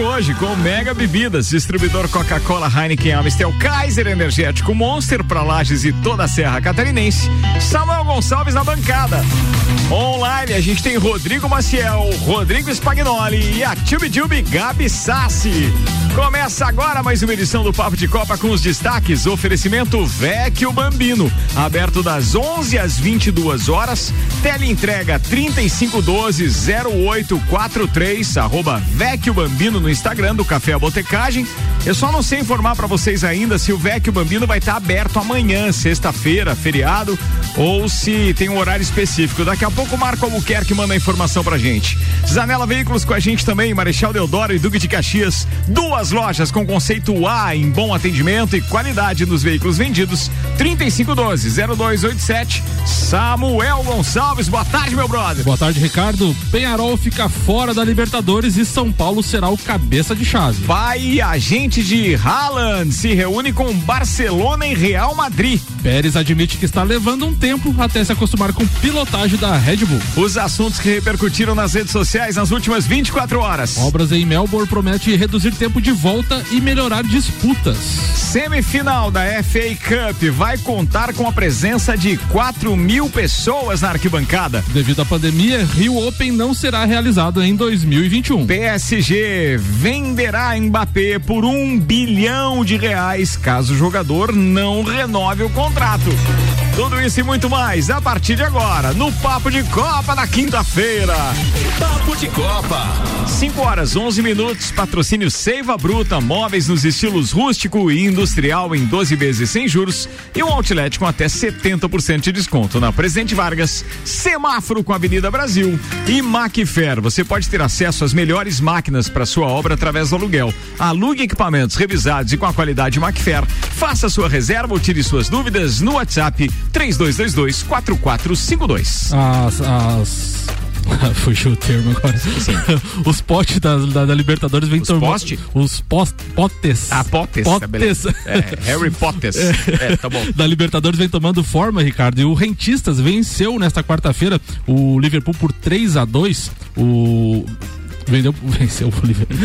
hoje com Mega Bebidas, distribuidor Coca-Cola, Heineken, Amstel, Kaiser Energético, Monster para Lages e toda a Serra Catarinense. Samuel Gonçalves na bancada. Online a gente tem Rodrigo Maciel, Rodrigo Spagnoli e a Tube Tube Gabi Sassi. Começa agora mais uma edição do Papo de Copa com os destaques. Oferecimento Vecchio Bambino, aberto das 11 às 22 horas. Tele entrega 3512 0843 arroba Vecchio Bambino no Instagram do Café Botecagem. Eu só não sei informar para vocês ainda se o Vecchio Bambino vai estar tá aberto amanhã, sexta-feira, feriado, ou se tem um horário específico. Daqui a pouco o Marco Albuquerque manda a informação pra gente. Zanela Veículos com a gente também, Marechal Deodoro e Duque de Caxias. Duas lojas com conceito A em bom atendimento e qualidade nos veículos vendidos. 3512-0287. Samuel Gonçalves, boa tarde, meu brother. Boa tarde, Ricardo. Penharol fica fora da Libertadores e São Paulo será o cabeça de chave. Pai agente de Haaland se reúne com Barcelona e Real Madrid. Pérez admite que está levando um tempo até se acostumar com pilotagem da Red Bull. Os assuntos que repercutiram nas redes sociais nas últimas 24 horas. Obras em Melbourne promete reduzir tempo de volta e melhorar disputas. Semifinal da FA Cup vai contar com a presença de 4 mil pessoas na arquibancada. Devido à pandemia, Rio Open não será realizado em 2021. PSG venderá Mbappé por um bilhão de reais caso o jogador não renove o contrato. Tudo isso e muito mais a partir de agora no Papo de Copa na quinta-feira. Papo de Copa. 5 horas 11 minutos. Patrocínio Seiva Bruta, móveis nos estilos rústico e industrial em 12 vezes sem juros e um outlet com até 70% de desconto na Presidente Vargas, semáforo com a Avenida Brasil e Macfer. Você pode ter acesso às melhores máquinas para sua obra através do aluguel. Alugue equipamentos revisados e com a qualidade Macfer. Faça sua reserva ou tire suas dúvidas no WhatsApp 3222 4452. As, as Fugiu o termo agora. Sim. Os potes da, da, da Libertadores vem tomando. Poste? Os post, potes. Ah, potes. Potes. É, Harry Potes. É. é, tá bom. Da Libertadores vem tomando forma, Ricardo. E o Rentistas venceu nesta quarta-feira o Liverpool por 3 a 2 O vendeu, venceu o Liverpool,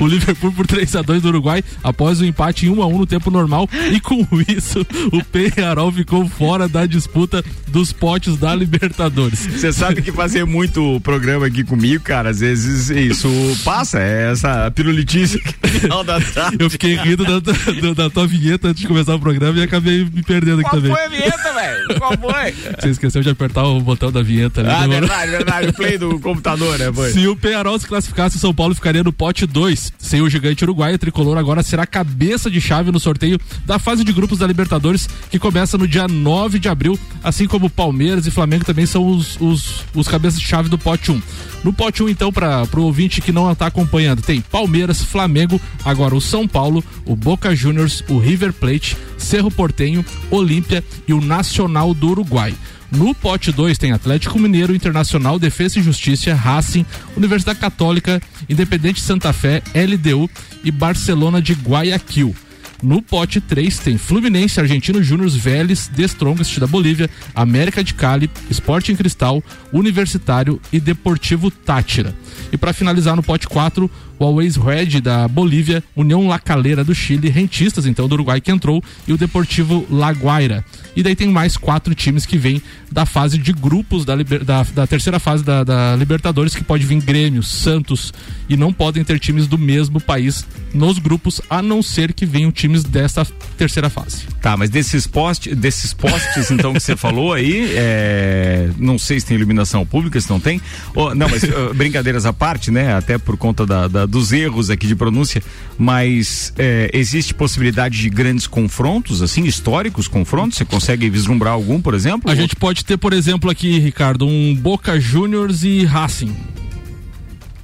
o Liverpool por 3 a 2 do Uruguai após o empate em 1 a 1 no tempo normal e com isso o Penharol ficou fora da disputa dos potes da Libertadores. Você sabe que fazer muito programa aqui comigo, cara, às vezes isso passa, é essa pirulitice Eu fiquei rindo da, da, da, tua vinheta antes de começar o programa e acabei me perdendo aqui Qual também. Qual foi a vinheta, velho? Qual foi? Você esqueceu de apertar o botão da vinheta ali. Ah, verdade, verdade, o play do computador, né, foi? Se o Penharol se classificasse, o São Paulo ficaria no pote 2. Sem o gigante uruguaio, o tricolor agora será cabeça de chave no sorteio da fase de grupos da Libertadores, que começa no dia 9 de abril, assim como Palmeiras e Flamengo também são os, os, os cabeças de chave do pote 1. No pote 1, então, para o ouvinte que não está acompanhando, tem Palmeiras, Flamengo, agora o São Paulo, o Boca Juniors, o River Plate, Cerro Portenho, Olímpia e o Nacional do Uruguai. No pote 2 tem Atlético Mineiro, Internacional, Defesa e Justiça, Racing, Universidade Católica, Independente Santa Fé, LDU e Barcelona de Guayaquil. No pote 3 tem Fluminense, Argentino Júnior, Vélez, The Strongest da Bolívia, América de Cali, Sporting Cristal, Universitário e Deportivo Tátira. E para finalizar no pote 4, o Always Red da Bolívia, União La Calera do Chile, Rentistas então do Uruguai que entrou e o Deportivo La Guaira. E daí tem mais quatro times que vêm da fase de grupos da, da, da terceira fase da, da, Libertadores, que pode vir Grêmio, Santos, e não podem ter times do mesmo país nos grupos, a não ser que venham times dessa terceira fase. Tá, mas desses, post, desses postes, então, que você falou aí, é, não sei se tem iluminação pública, se não tem. Oh, não, mas brincadeiras à parte, né? Até por conta da, da, dos erros aqui de pronúncia, mas é, existe possibilidade de grandes confrontos, assim, históricos confrontos? Você consegue vislumbrar algum, por exemplo? A gente pode ter, por exemplo, aqui, Ricardo, um Boca Juniors e Racing.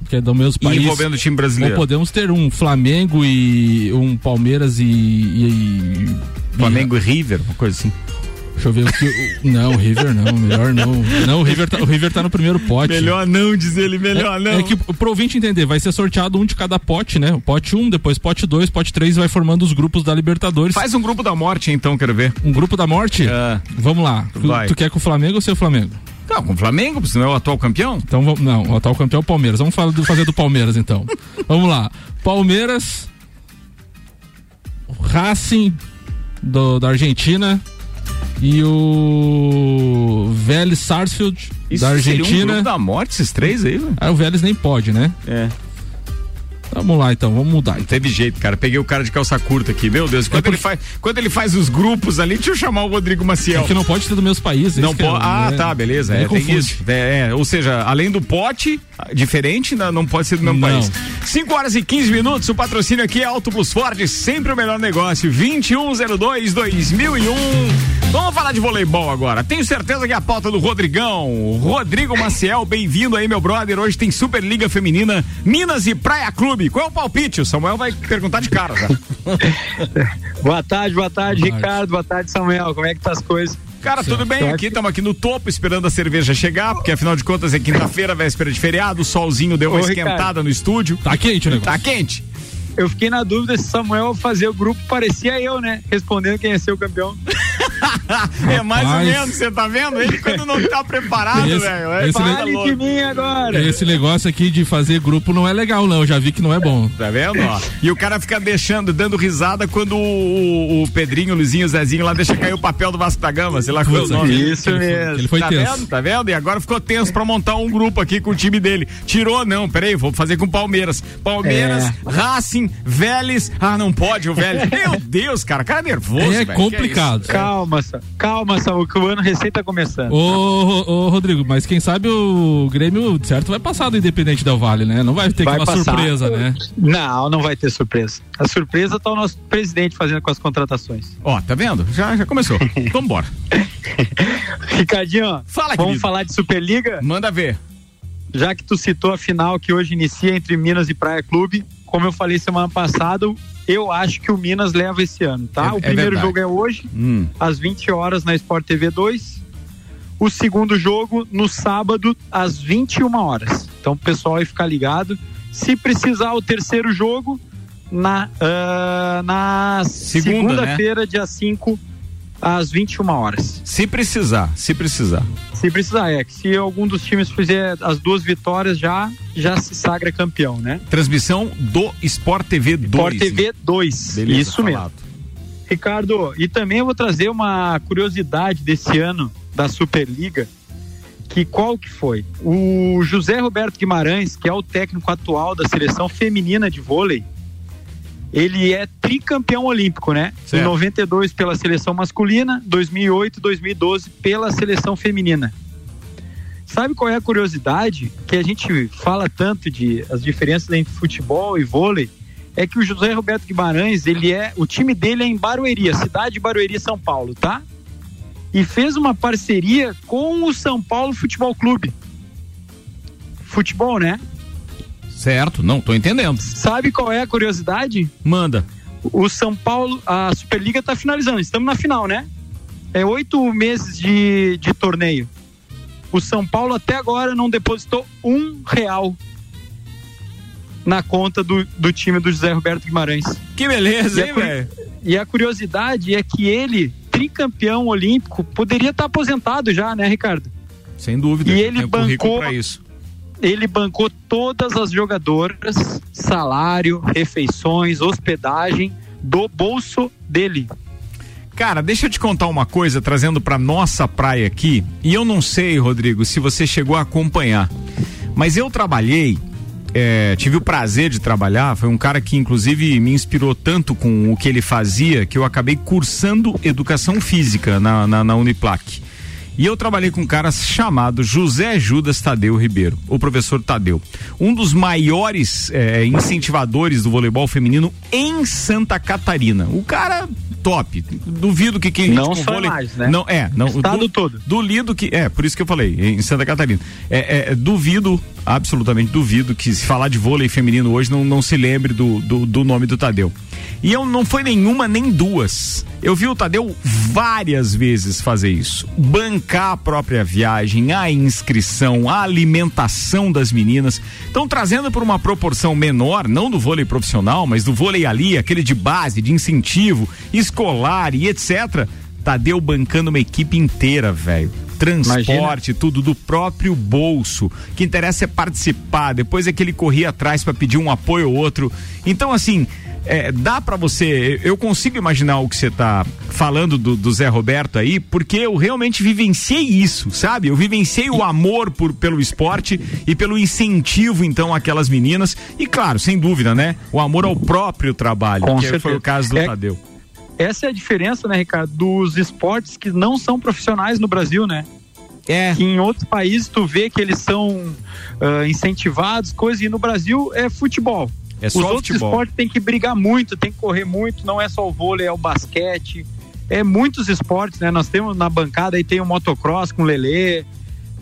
Que é do mesmo país. Envolvendo o time brasileiro. Ou podemos ter um Flamengo e um Palmeiras e. e, e Flamengo e River, uma coisa assim. Deixa eu ver o que. Não, o River não, melhor não. Não, o River tá, o River tá no primeiro pote. Melhor não, diz ele, melhor é, não. É que pro ouvinte entender, vai ser sorteado um de cada pote, né? O pote 1, um, depois pote 2, pote 3 vai formando os grupos da Libertadores. Faz um grupo da morte então, quero ver. Um grupo da morte? É. Vamos lá. Vai. Tu, quer com o Flamengo ou seu Flamengo? Não, com o Flamengo, você não é o atual campeão? Então, não, o atual campeão é o Palmeiras. Vamos falar do- fazer do Palmeiras, então. vamos lá. Palmeiras, Racing do, da Argentina e o Vélez Sarsfield da seria um Argentina. grupo da morte, esses três aí, velho. Ah, o Vélez nem pode, né? É. Vamos lá, então, vamos mudar. Não teve jeito, cara. Peguei o cara de calça curta aqui. Meu Deus, quando, É ele, faz, quando ele faz os grupos ali, deixa eu chamar o Rodrigo Maciel. É que não pode ter do mesmo país. Não isso que é- pode. Ah, é- tá, beleza. É, tem isso. É, é, ou seja, além do pote, diferente, não, não pode ser do mesmo Não. país. 5 horas e 15 minutos. O patrocínio aqui é Auto Plus Ford, sempre o melhor negócio. 2102-2001. Vamos falar de voleibol agora. Tenho certeza que é a pauta do Rodrigão. Rodrigo Maciel, bem-vindo aí, meu brother. Hoje tem Superliga Feminina, Minas e Praia Clube. Qual é o palpite? O Samuel vai perguntar de cara já. Boa tarde, boa tarde, Boa tarde. Ricardo. Boa tarde, Samuel. Como é que tá as coisas? Cara, tudo bem aqui, estamos aqui no topo esperando a cerveja chegar, porque afinal de contas é quinta-feira, véspera de feriado, o solzinho deu uma Ô, esquentada Ricardo. no estúdio. Tá quente o negócio. Tá quente? Eu fiquei na dúvida se Samuel fazer o grupo parecia eu, né? Respondendo quem ia ser o campeão. é mais ou menos, você tá vendo? Ele quando não tá preparado, Esse- velho. é, tá Fale de mim agora. Esse negócio aqui de fazer grupo não é legal, não. Eu já vi que não é bom. Tá vendo? Ó? E o cara fica deixando, dando risada quando o, o Pedrinho, o Luizinho, o Zezinho lá deixa cair o papel do Vasco da Gama, sei lá qual é o nome. Isso ele foi- mesmo. Ele foi tá tenso. vendo? Tá vendo? E agora ficou tenso pra montar um grupo aqui com o time dele. Tirou, não, peraí, vou fazer com Palmeiras. Palmeiras, É. Racing, Vélez. Ah, não pode o Vélez. Meu Deus, cara, cara nervoso. É. Que complicado. isso? Calma, Sa- calma, Samuel, que o ano recém tá começando. Ô, ô, ô, Rodrigo, mas quem sabe o Grêmio, certo, vai passar do Independente Del Vale, né? Não vai ter Vai uma passar. surpresa, né? Não, não vai ter surpresa. A surpresa tá o nosso presidente fazendo com as contratações. Ó, tá vendo? Já, já começou. Vambora. Ricardinho, Fala, vamos querido. falar de Superliga? Manda ver. Já que tu citou a final que hoje inicia entre Minas e Praia Clube, como eu falei semana passada, eu acho que o Minas leva esse ano, tá? É- o é primeiro verdade. jogo é hoje, Hum. às 20 horas na Sport TV 2. O segundo jogo no sábado às 21 horas. Então o pessoal vai ficar ligado. Se precisar o terceiro jogo na ah, na Segunda, né? segunda-feira, dia 5 às 21 horas. Se precisar, se precisar. Se precisar, é que se algum dos times fizer as duas vitórias já já se sagra campeão, né? Transmissão do Sport TV 2. Sport TV 2. Beleza, Isso mesmo. falado. Ricardo, e também eu vou trazer uma curiosidade desse ano da Superliga, que qual que foi? O José Roberto Guimarães, que é o técnico atual da seleção feminina de vôlei, ele é tricampeão olímpico, né? Certo. Em 92 pela seleção masculina, 2008 e 2012 pela seleção feminina. Sabe qual é a curiosidade? Que a gente fala tanto de as diferenças entre futebol e vôlei, é que o José Roberto Guimarães, ele é, o time dele é em Barueri, a cidade de Barueri, São Paulo, tá? E fez uma parceria com o São Paulo Futebol Clube. Futebol, né? Certo, não, tô entendendo. Sabe qual é a curiosidade? Manda. O São Paulo, a Superliga tá finalizando, estamos na final, né? É oito meses de, de torneio. O São Paulo até agora não depositou um real na conta do, do time do José Roberto Guimarães. Que beleza, E hein, velho? E a curiosidade é que ele, tricampeão olímpico, poderia estar aposentado já, né, Ricardo? Sem dúvida. E ele bancou- pra isso. Ele bancou todas as jogadoras, salário, refeições, hospedagem do bolso dele. Cara, deixa eu te contar uma coisa, trazendo pra nossa praia aqui. E eu não sei, Rodrigo, se você chegou a acompanhar. Mas eu trabalhei, é, tive o prazer de trabalhar. Foi um cara que, inclusive, me inspirou tanto com o que ele fazia que eu acabei cursando educação física na, na, na Uniplac. E eu trabalhei com um cara chamado José Judas Tadeu Ribeiro, o professor Tadeu. Um dos maiores eh, incentivadores do voleibol feminino em Santa Catarina. O cara top. Duvido que quem Não só vôlei- mais, né? Não, é, não. Estado du- todo. Duvido que. É, por isso que eu falei, em Santa Catarina. É, é, duvido, absolutamente duvido, que se falar de vôlei feminino hoje não, não se lembre do, do, do nome do Tadeu. E eu não foi nenhuma nem duas. Eu vi o Tadeu várias vezes fazer isso. Bancar a própria viagem, a inscrição, a alimentação das meninas. Então, trazendo por uma proporção menor, não do vôlei profissional, mas do vôlei ali, aquele de base, de incentivo, escolar e etc. Tadeu bancando uma equipe inteira, velho. transporte, Imagina. tudo do próprio bolso. O que interessa é participar. Depois é que ele corria atrás para pedir um apoio ou outro. Então, assim, é, dá para você, eu consigo imaginar o que você tá falando do, do, Zé Roberto aí, porque eu realmente vivenciei isso, sabe? Eu vivenciei o amor por, pelo esporte e pelo incentivo, então, àquelas meninas. E claro, sem dúvida, né? O amor ao próprio trabalho, Com que certeza. foi o caso do é, Tadeu. Essa é a diferença, né, Ricardo, dos esportes que não são profissionais no Brasil, né? É. Que em outros países tu vê que eles são uh, incentivados, coisas, e no Brasil é futebol. É Os outros futebol. esportes tem que brigar muito, tem que correr muito, não é só o vôlei, é o basquete. É muitos esportes, né? Nós temos na bancada aí tem o motocross com o Lelê.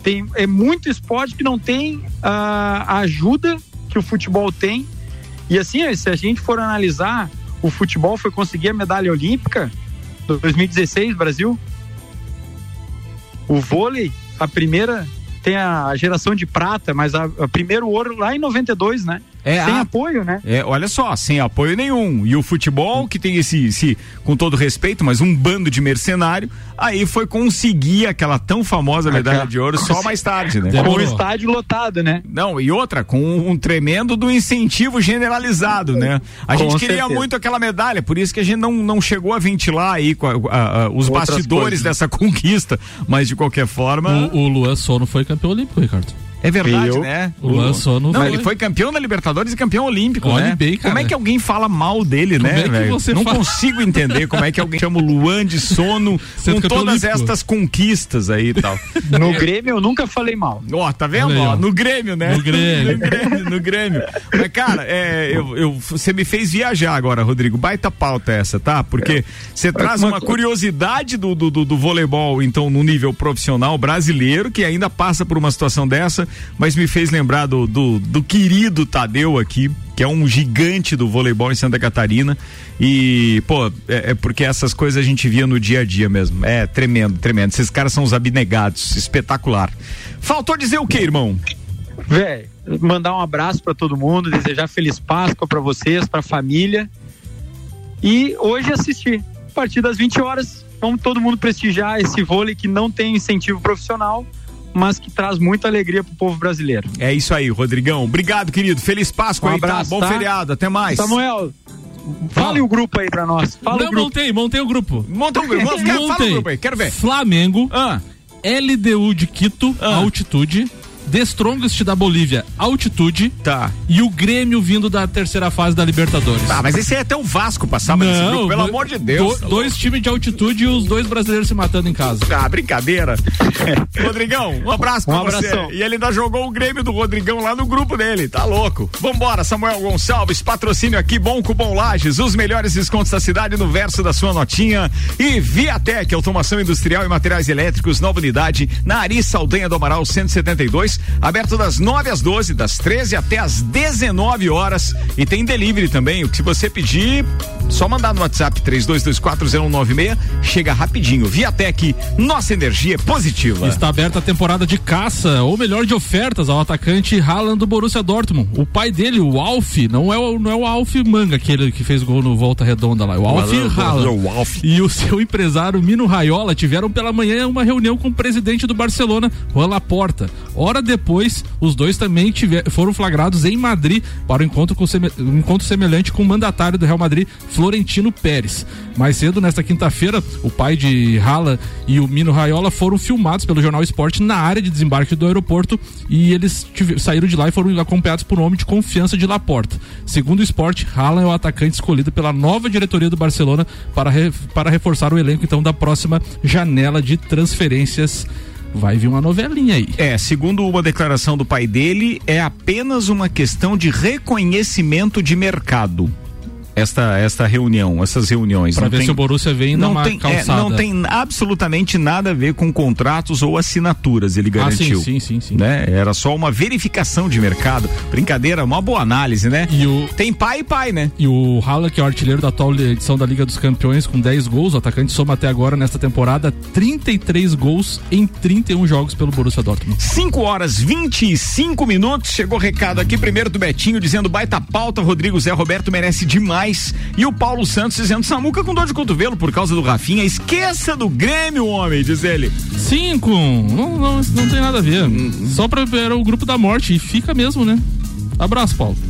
Tem, é muito esporte que não tem a, a ajuda que o futebol tem. E assim, se a gente for analisar, o futebol foi conseguir a medalha olímpica 2016, Brasil. O vôlei, a primeira tem a geração de prata, mas a, a primeiro ouro lá em 92, né? É, sem a, apoio, né? É, olha só, sem apoio nenhum. E o futebol, que tem esse, esse, com todo respeito, mas um bando de mercenário, aí foi conseguir aquela tão famosa medalha de ouro só mais tarde, né? Com o estádio lotado, né? Não, e outra, com um tremendo do incentivo generalizado, né? A gente queria certeza. muito aquela medalha, por isso que a gente não, não chegou a ventilar aí a, a, a, os Outras bastidores coisas. dessa conquista, mas de qualquer forma. O, o Luan Sono foi campeão olímpico, Ricardo. É verdade, eu, né? O Luan Sono Não, ele foi campeão da Libertadores e campeão olímpico, Olha né? Bem, como é que alguém fala mal dele, como né, é velho? Não fala... consigo entender como é que alguém chama o Luan de Sono com todas olímpico. estas conquistas aí e tal. No Grêmio eu nunca falei mal. Ó, oh, tá vendo? Aí, ó, no Grêmio, né? No Grêmio. no Grêmio, no Grêmio. Mas, cara, é, eu, eu, você me fez viajar agora, Rodrigo. Baita pauta essa, tá? Porque você é. traz uma curiosidade do, do, do, do voleibol, então, no nível profissional brasileiro, que ainda passa por uma situação dessa, mas me fez lembrar do, do, do querido Tadeu aqui, que é um gigante do voleibol em Santa Catarina. E, pô, é, é, porque essas coisas a gente via no dia a dia mesmo. É tremendo, tremendo. Esses caras são os abnegados, espetacular. Faltou dizer o que, irmão? Véi, mandar um abraço para todo mundo, desejar feliz Páscoa para vocês, para a família. E hoje assistir. A partir das 20 horas, vamos todo mundo prestigiar esse vôlei que não tem incentivo profissional mas que traz muita alegria pro povo brasileiro. É isso aí, Rodrigão. Obrigado, querido. Feliz Páscoa um aí, tá? abraço, tá? Bom feriado. Até mais. Samuel, Fale o grupo aí pra nós. Fala Não, o grupo. montei, montei o grupo. Monta o grupo. Montei. Fala o grupo aí, quero ver. Flamengo, ah. LDU de Quito, ah. altitude. The Strongest da Bolívia, altitude. Tá. E o Grêmio vindo da terceira fase da Libertadores. Tá, mas esse é até o Vasco passava nesse grupo, pelo amor de Deus. Do, dois times de altitude e os dois brasileiros se matando em casa. Ah, brincadeira. Rodrigão, um abraço pra um abração. você. E ele ainda jogou o Grêmio do Rodrigão lá no grupo dele, tá louco. Vambora, Samuel Gonçalves, patrocínio aqui, bom com bom Lages, os melhores descontos da cidade no verso da sua notinha. E Viatec, automação industrial e materiais elétricos, nova unidade, na Ari Saldanha do Amaral 172, aberto das 9 às 12, das 13 até às 19 horas. E tem delivery também. O que se você pedir, só mandar no WhatsApp 32240196, chega rapidinho. Viatec, nossa energia é positiva. Está aberta a temporada de caça, ou melhor, de ofertas ao atacante Haaland do Borussia Dortmund. O pai dele, o Alf, não é o, não é o Alf Manga, aquele que fez gol no Volta Redonda lá. O Alf Haaland. E o seu empresário Mino Raiola tiveram pela manhã uma reunião com o presidente do Barcelona, Juan Laporta. Hora depois os dois também tiver, foram flagrados em Madrid para o encontro, com, um encontro semelhante com o mandatário do Real Madrid, Florentino Pérez. Mais cedo, nesta quinta-feira, o pai de Rala e o Mino Raiola foram filmados pelo Jornal Esporte na área de desembarque do aeroporto e eles saíram de lá e foram acompanhados por um homem de confiança de Laporta. Segundo o esporte, Haaland é o atacante escolhido pela nova diretoria do Barcelona para, re, para reforçar o elenco então da próxima janela de transferências vai vir uma novelinha aí. É, segundo uma declaração do pai dele, é apenas uma questão de reconhecimento de mercado esta, esta reunião, essas reuniões. Para ver tem, se o Borussia vem não tem, é, não tem absolutamente nada a ver com contratos ou assinaturas, ele garantiu. Ah, sim, sim, sim, sim. Né? Era só uma verificação de mercado. Brincadeira, uma boa análise, né? E o, tem pai e pai, né? E o Halla, que é o artilheiro da atual edição da Liga dos Campeões, com 10 gols, o atacante soma até agora nesta temporada 33 gols em 31 jogos pelo Borussia Dortmund. 5 horas 25 minutos. Chegou recado aqui primeiro do Betinho dizendo baita pauta, Rodrigo Zé Roberto merece demais E o Paulo Santos dizendo: Samuca com dor de cotovelo por causa do Rafinha. Esqueça do Grêmio, homem, diz ele. Cinco. Não, não, não tem nada a ver. Só pra ver o grupo da morte. E fica mesmo, né? Abraço, Paulo.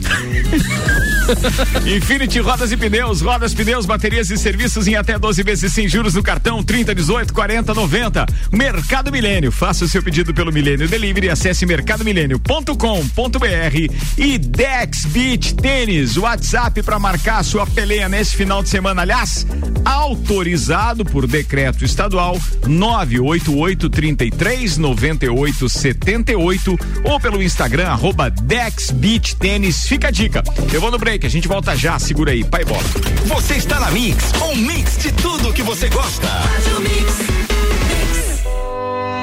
Infinity Rodas e Pneus, rodas, pneus, baterias e serviços em até 12 vezes sem juros no cartão 30, 18, 40, 90. Mercado Milênio. Faça o seu pedido pelo Milênio Delivery. Acesse mercadomilênio.com.br e Dex Beach Tênis. WhatsApp para marcar sua peleia nesse final de semana. Aliás, autorizado por decreto estadual 988 33 98 78 ou pelo Instagram arroba Dex Beach Tênis. Fica a dica. Eu vou no break a gente volta já, segura aí, pai bola. Você está na Mix, um mix de tudo que você gosta.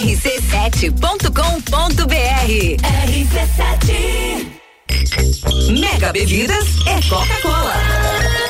rc7.com.br RC7 Mega Bebidas é Coca-Cola.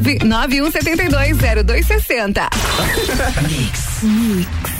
91720260. Mix.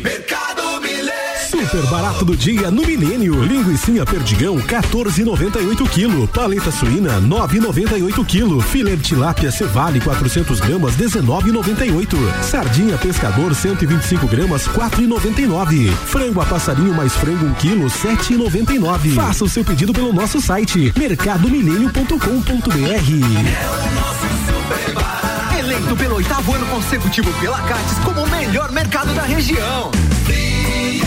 Mercado Milênio. Super barato do dia no Milênio. Linguiça perdigão 14,98 kg. Paleta suína 9,98 kg. Filé de tilápia cevale 400 gramas 19,98. Sardinha pescador 125 gramas 4,99. Frango a passarinho mais frango 1 kg 7,99. Faça o seu pedido pelo nosso site mercadomilênio.com.br. Eleito pelo oitavo ano consecutivo pela Cates como o melhor mercado da região. Friatec,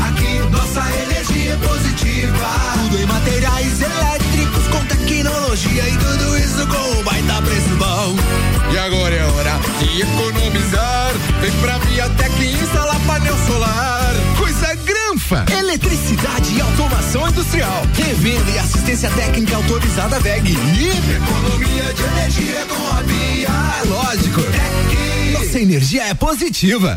aqui nossa energia é positiva. Tudo em materiais elétricos com tecnologia e tudo isso com um baita preço bom. E agora é hora de economizar. Vem pra Viatec e instalar painel solar. Eletricidade e automação industrial. Revenda e assistência técnica autorizada VEG. E Economia de energia com a Via. é lógico. Tec. Nossa energia é positiva.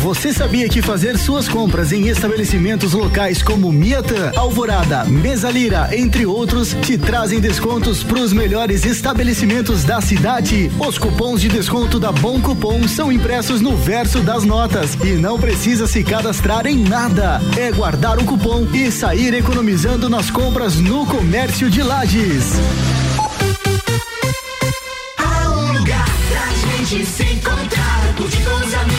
Você sabia que fazer suas compras em estabelecimentos locais como Miatã, Alvorada, Mesalira, entre outros, te trazem descontos para os melhores estabelecimentos da cidade? Os cupons de desconto da Bom Cupom são impressos no verso das notas e não precisa se cadastrar em nada. É guardar o cupom e sair economizando nas compras no comércio de Lages. Há um lugar pra gente. se encontrar,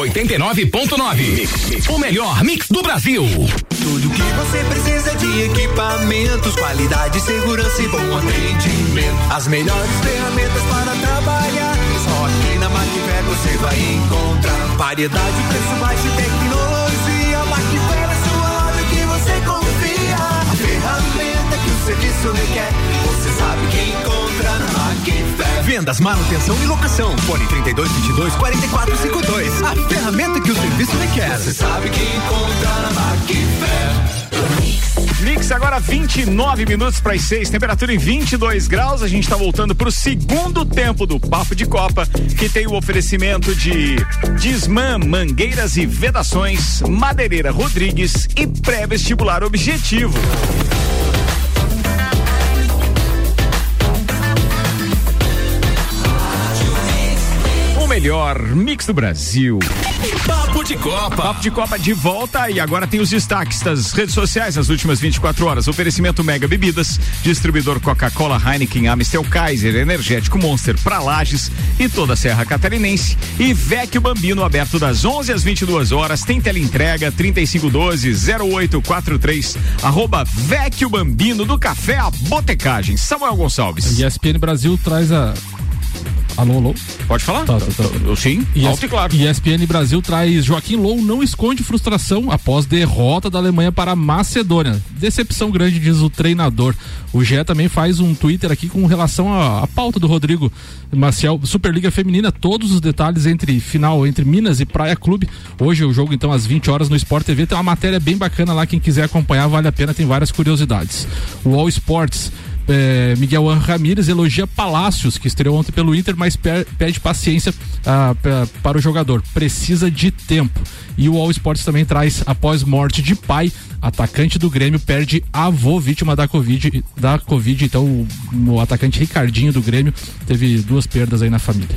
89.9. O melhor mix do Brasil. Tudo que você precisa de equipamentos, qualidade, segurança e bom atendimento. As melhores ferramentas para trabalhar. Só aqui na Macfer você vai encontrar. Variedade, preço baixo e tecnologia. Vendas, manutenção e locação. Fone 3222 4452. A ferramenta que o serviço requer. Você sabe que encontra na Macfer. Mix agora 29 minutos para as 6, temperatura em 22 graus. A gente está voltando para o segundo tempo do Papo de Copa, que tem o oferecimento de Disman, Mangueiras e Vedações, Madeireira Rodrigues e pré-vestibular Objetivo. Melhor mix do Brasil. Papo de Copa. Papo de Copa de volta e agora tem os destaques das redes sociais nas últimas 24 horas. Oferecimento Mega Bebidas, distribuidor Coca-Cola, Heineken, Amistel Kaiser, Energético Monster para Lages e toda a Serra Catarinense. E Vecchio Bambino aberto das 11 às 22 horas. Tem teleentrega 3512 0843. Arroba Vecchio Bambino do Café a Botecagem. Samuel Gonçalves. ESPN Brasil traz a. Alô, alô? Pode falar? Tá, tá, tá. Eu, sim, alto e claro. ESPN Brasil traz Joaquim Low não esconde frustração após derrota da Alemanha para a Macedônia. Decepção grande, diz o treinador. O GE também faz um Twitter aqui com relação à, à pauta do Rodrigo Maciel, Superliga Feminina, todos os detalhes entre final entre Minas e Praia Clube. Hoje o jogo então às 20 horas no Sport TV tem uma matéria bem bacana lá, quem quiser acompanhar vale a pena, tem várias curiosidades. O All Sports é, Miguel Ramírez elogia Palácios, que estreou ontem pelo Inter, mas per, pede paciência ah, pra, para o jogador. Precisa de tempo. E o All Sports também traz, após morte de pai, atacante do Grêmio perde avô vítima da Covid. Da COVID então, o, o atacante Ricardinho do Grêmio teve duas perdas aí na família.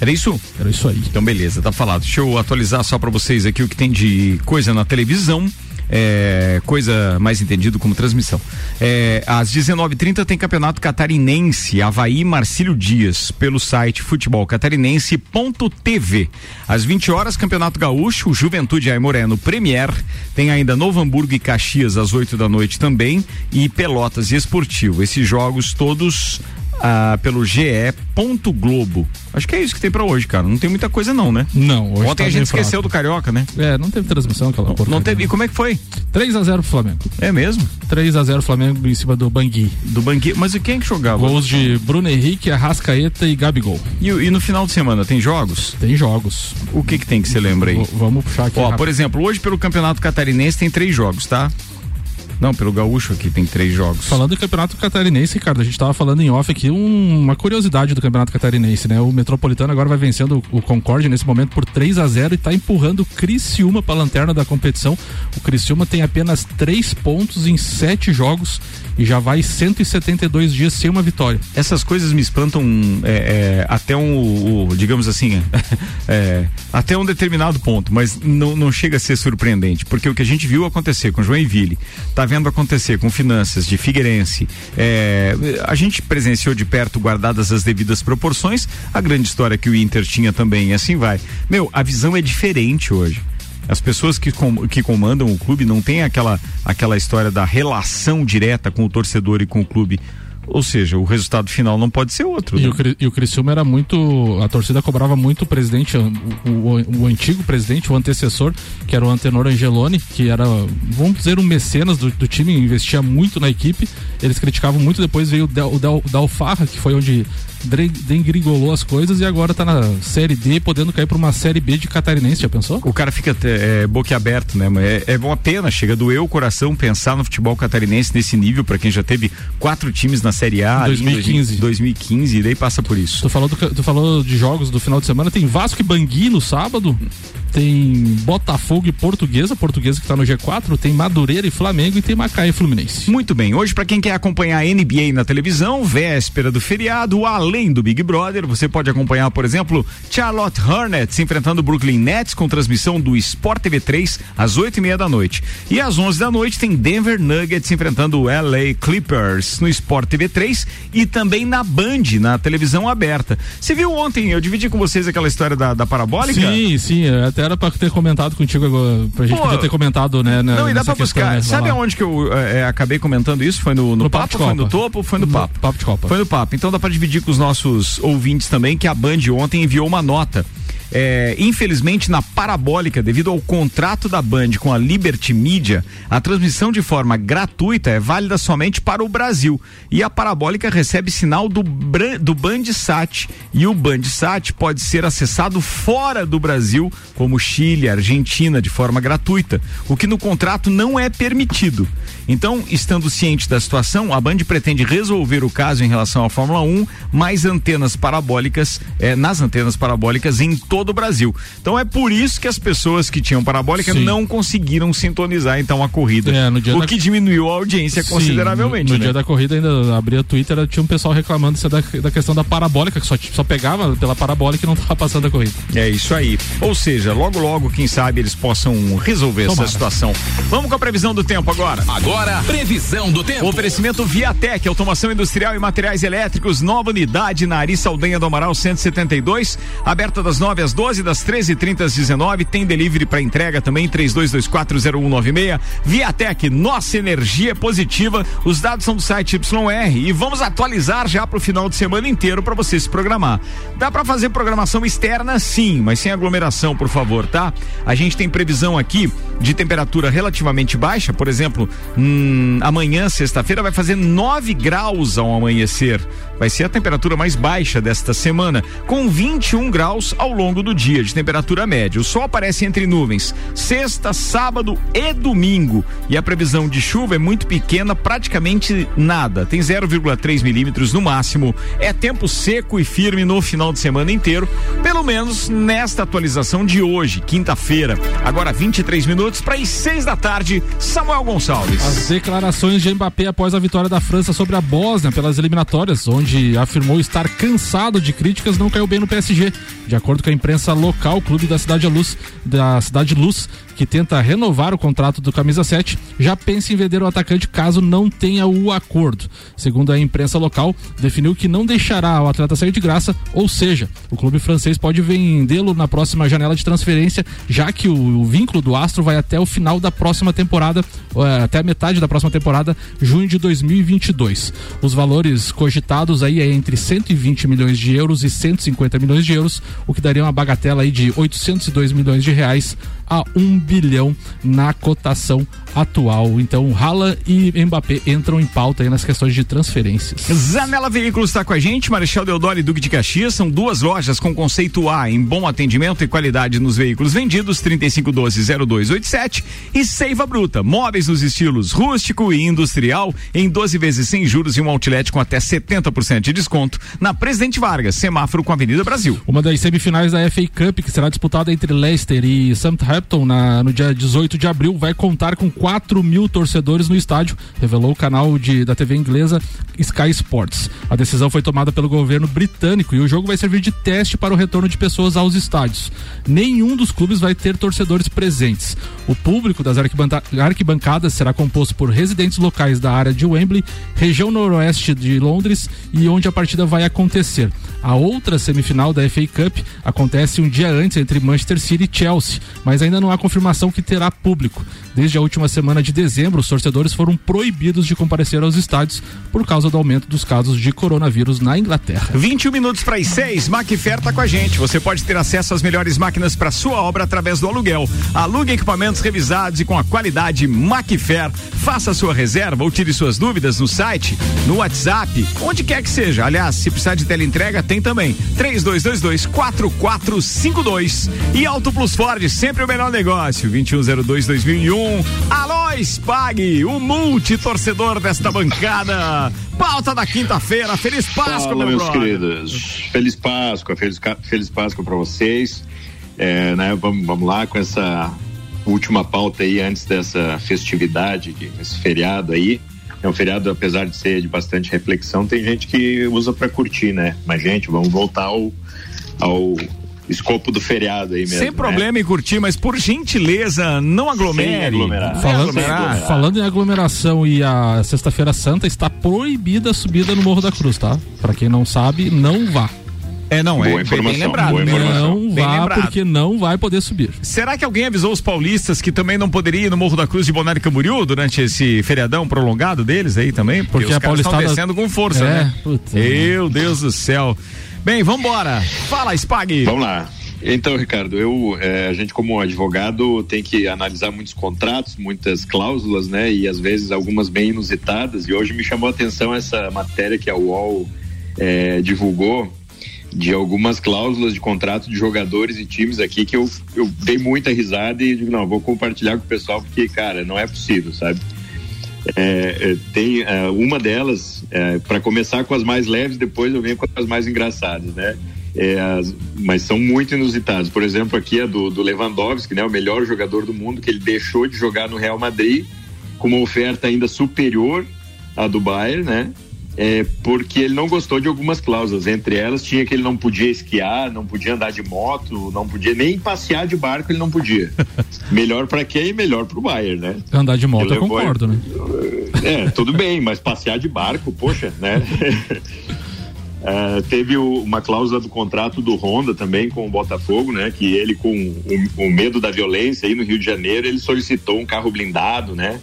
Era isso? Era isso aí. Então, beleza, tá falado. Deixa eu atualizar só para vocês aqui o que tem de coisa na televisão. É, coisa mais entendido como transmissão. É, às 19h30 tem campeonato catarinense, Havaí Marcílio Dias, pelo site futebolcatarinense.tv. Às 20 horas, Campeonato Gaúcho, Juventude Aimoré no Premier. Tem ainda Novo Hamburgo e Caxias às 8 da noite também. E Pelotas e Esportivo. Esses jogos todos ah, pelo GE. Globo. Acho que é isso que tem pra hoje, cara. Não tem muita coisa, não, né? Não, hoje Ontem tá a gente bem esqueceu fraco. do Carioca, né? É, não teve transmissão aquela Não, não teve. E como é que foi? 3 a 0 pro Flamengo. É mesmo? 3 a 0 Flamengo em cima do Bangui. Do Bangui. Mas e quem é que jogava? Gols de Bruno Henrique, Arrascaeta e Gabigol. E, e no final de semana tem jogos? Tem jogos. O que que tem que você lembra aí? V- vamos puxar aqui. Ó, rápido. por exemplo, hoje pelo Campeonato Catarinense tem três jogos, tá? Não, pelo Gaúcho aqui tem três jogos. Falando do Campeonato Catarinense, Ricardo, a gente tava falando em off aqui um- uma curiosidade do Campeonato Catarinense, né? O Metropolitano agora vai vencendo o Concorde nesse momento por 3 a 0 e tá empurrando o Criciúma pra lanterna da competição. O Criciúma tem apenas três pontos em sete jogos e já vai 172 dias sem uma vitória. Essas coisas me espantam é, é, até um, o- digamos assim, é, até um determinado ponto, mas não, não chega a ser surpreendente, porque o que a gente viu acontecer com Joinville, tá vendo acontecer com Finanças de Figueirense, é, a gente presenciou de perto, guardadas as devidas proporções, a grande história que o Inter tinha também, e assim vai. Meu, a visão é diferente hoje. As pessoas que, com- que comandam o clube não têm aquela, aquela história da relação direta com o torcedor e com o clube. Ou seja, o resultado final não pode ser outro. E né? o, e o Criciúma era muito. A torcida cobrava muito o presidente, o, o- o antigo presidente, o antecessor, que era o Antenor Angeloni, que era, vamos dizer, um mecenas do, do time, investia muito na equipe. Eles criticavam muito, depois veio o Del, o Del, Dalfarra, que foi onde dengringolou as coisas e agora tá na Série D, podendo cair pra uma Série B de catarinense, já pensou? O cara fica até, é, boquiaberto, né? É, é uma pena, chega a doer o coração pensar no futebol catarinense nesse nível, para quem já teve quatro times na Série A. ali em 2015. 2015, e daí passa por isso. Tu falou, do tu falou de jogos do final de semana, tem Vasco e Bangui no sábado. Tem Botafogo e Portuguesa, Portuguesa que tá no G4, tem Madureira e Flamengo e tem Macaé e Fluminense. Muito bem, hoje para quem quer acompanhar a NBA na televisão, véspera do feriado, além do Big Brother, você pode acompanhar, por exemplo, Charlotte Hornets enfrentando o Brooklyn Nets com transmissão do Sport TV 3 às oito e meia da noite. E às onze da noite tem Denver Nuggets enfrentando o LA Clippers no Sport TV 3 e também na Band, na televisão aberta. Você viu ontem, eu dividi com vocês aquela história da, da parabólica? Sim, sim, até era pra ter comentado contigo agora, pra gente Pô, poder ter comentado, né? na- Não, e dá pra buscar. questão, né? Sabe aonde que eu é, é, acabei comentando isso? Foi no, no, No Papo papo, foi no topo ou foi no No papo? Papo de Copa. Foi no papo. Então dá pra dividir com os nossos ouvintes também que a Band ontem enviou uma nota. É, infelizmente, na parabólica, devido ao contrato da Band com a Liberty Media, a transmissão de forma gratuita é válida somente para o Brasil. E a parabólica recebe sinal do, do Bandsat. E o Bandsat pode ser acessado fora do Brasil, como Chile, Argentina, de forma gratuita, o que no contrato não é permitido. Então, estando ciente da situação, a Band pretende resolver o caso em relação à Fórmula 1, mais antenas parabólicas, eh, nas antenas parabólicas em todo o Brasil. Então é por isso que as pessoas que tinham parabólica Sim. não conseguiram sintonizar então a corrida. É, no dia o da- que diminuiu a audiência Sim, consideravelmente. No, no né? dia da corrida ainda abria Twitter, tinha um pessoal reclamando da, da questão da parabólica, que só, só pegava pela parabólica e não tava passando a corrida. É isso aí. Ou seja, logo logo, quem sabe eles possam resolver Tomara. essa situação. Vamos com a previsão do tempo agora. Agora, previsão do tempo. Oferecimento Viatec, automação industrial e materiais elétricos, nova unidade na Ari Saldanha do Amaral 172, aberta das 9 às 12, das 13h30 às 19 Tem delivery para entrega também, 32240196. Viatec, nossa energia positiva. Os dados são do site YR e vamos atualizar já para o final de semana inteiro para você se programar. Dá para fazer programação externa, sim, mas sem aglomeração, por favor, tá? A gente tem previsão aqui de temperatura relativamente baixa, por exemplo, hum, amanhã, sexta-feira, vai fazer 9 graus ao amanhecer. Vai ser a temperatura mais baixa desta semana, com 21 graus ao longo do dia de temperatura média. O sol aparece entre nuvens sexta, sábado e domingo. E a previsão de chuva é muito pequena, praticamente nada. Tem 0,3 milímetros no máximo. É tempo seco e firme no final de semana inteiro, pelo menos nesta atualização de hoje, quinta-feira. Agora 23 minutos para as 6 da tarde. Samuel Gonçalves. As declarações de Mbappé após a vitória da França sobre a Bósnia pelas eliminatórias, onde afirmou estar cansado de críticas, não caiu bem no PSG. De acordo com a imprensa local, o clube da Cidade Luz, da Cidade Luz, que tenta renovar o contrato do camisa 7, já pensa em vender o atacante caso não tenha o acordo. Segundo a imprensa local, definiu que não deixará o atleta sair de graça, ou seja, o clube francês pode vendê-lo na próxima janela de transferência, já que o, o vínculo do Astro vai até o final da próxima temporada, eh, até a metade da próxima temporada, junho de 2022. Os valores cogitados aí é entre 120 milhões de euros e 150 milhões de euros, o que daria uma bagatela aí de 802 milhões de reais a 1 bilhão na cotação atual. Então, Haaland e Mbappé entram em pauta aí nas questões de transferências. Zanela Veículos está com a gente, Marechal Deodoro e Duque de Caxias, são duas lojas com conceito A em bom atendimento e qualidade nos veículos vendidos, 3512-0287 e Seiva Bruta, móveis nos estilos rústico e industrial em 12 vezes sem juros e um outlet com até 70% de desconto na Presidente Vargas, semáforo com a Avenida Brasil. Uma das semifinais da FA Cup, que será disputada entre Leicester e Southampton na, no dia 18 de abril, vai contar com 4 mil torcedores no estádio, revelou o canal de, da TV inglesa Sky Sports. A decisão foi tomada pelo governo britânico e o jogo vai servir de teste para o retorno de pessoas aos estádios. Nenhum dos clubes vai ter torcedores presentes. O público das arquibancadas será composto por residentes locais da área de Wembley, região noroeste de Londres e onde a partida vai acontecer. A outra semifinal da FA Cup acontece um dia antes entre Manchester City e Chelsea, mas ainda não há confirmação que terá público. Desde a última semana de dezembro, os torcedores foram proibidos de comparecer aos estádios por causa do aumento dos casos de coronavírus na Inglaterra. 21 minutos para as 6, Macfer tá com a gente. Você pode ter acesso às melhores máquinas para sua obra através do aluguel. Alugue equipamentos revisados e com a qualidade Macfer. Faça sua reserva ou tire suas dúvidas no site, no WhatsApp, onde quer que seja. Aliás, se precisar de teleentrega, tem também. 3222 4452. E Auto Plus Ford, sempre o melhor negócio. 2102 2001. Alô, Spag, o multitorcedor desta bancada. Pauta da quinta-feira. Feliz Páscoa, Fala, meu meus brother. queridos. Feliz Páscoa, feliz, feliz Páscoa para vocês. é, né, vamos, vamos lá com essa última pauta aí antes dessa festividade, de- esse feriado aí. É um feriado, apesar de ser de bastante reflexão, tem gente que usa para curtir, né? Mas, gente, vamos voltar ao, ao escopo do feriado aí mesmo. Sem né? problema em curtir, mas por gentileza, não aglomere. Falando, aglomerar. falando em aglomeração e a Sexta-feira Santa, está proibida a subida no Morro da Cruz, tá? Pra quem não sabe, não vá. É, não, Boa é informação, lembrado. boa bem informação. Não Bem vá, lembrado. porque não vai poder subir. Será que alguém avisou os paulistas que também não poderia ir no Morro da Cruz de Bonário Camboriú durante esse feriadão prolongado deles aí também? Porque, Porque os a caras estão paulistada- descendo com força, É, né? putz, Meu Deus do céu. Bem, vambora. Fala, Spag. Vamos lá. Então, Ricardo, eu, eh, a gente como advogado tem que analisar muitos contratos, muitas cláusulas, né? E às vezes algumas bem inusitadas. E hoje me chamou a atenção essa matéria que a UOL eh, divulgou de algumas cláusulas de contrato de jogadores e times aqui que eu, eu dei muita risada e digo, não, vou compartilhar com o pessoal porque, cara, não é possível, sabe? É, é, tem é, uma delas, para começar com as mais leves, depois eu venho com as mais engraçadas, né? É, as- mas são muito inusitadas. Por exemplo, aqui a do, do Lewandowski, né? O melhor jogador do mundo, que ele deixou de jogar no Real Madrid com uma oferta ainda superior à do Bayern, né? É, porque ele não gostou de algumas cláusulas. Entre elas, tinha que ele não podia esquiar, não podia andar de moto, não podia nem passear de barco, ele não podia. melhor para quem? Melhor para o Bayern, né? Andar de moto, eu concordo, né? É, tudo bem, mas passear de barco, poxa, né? Ah, teve o- uma cláusula do contrato do Honda também com o Botafogo, né? Que ele, com o, o medo da violência aí no Rio de Janeiro, ele solicitou um carro blindado, né?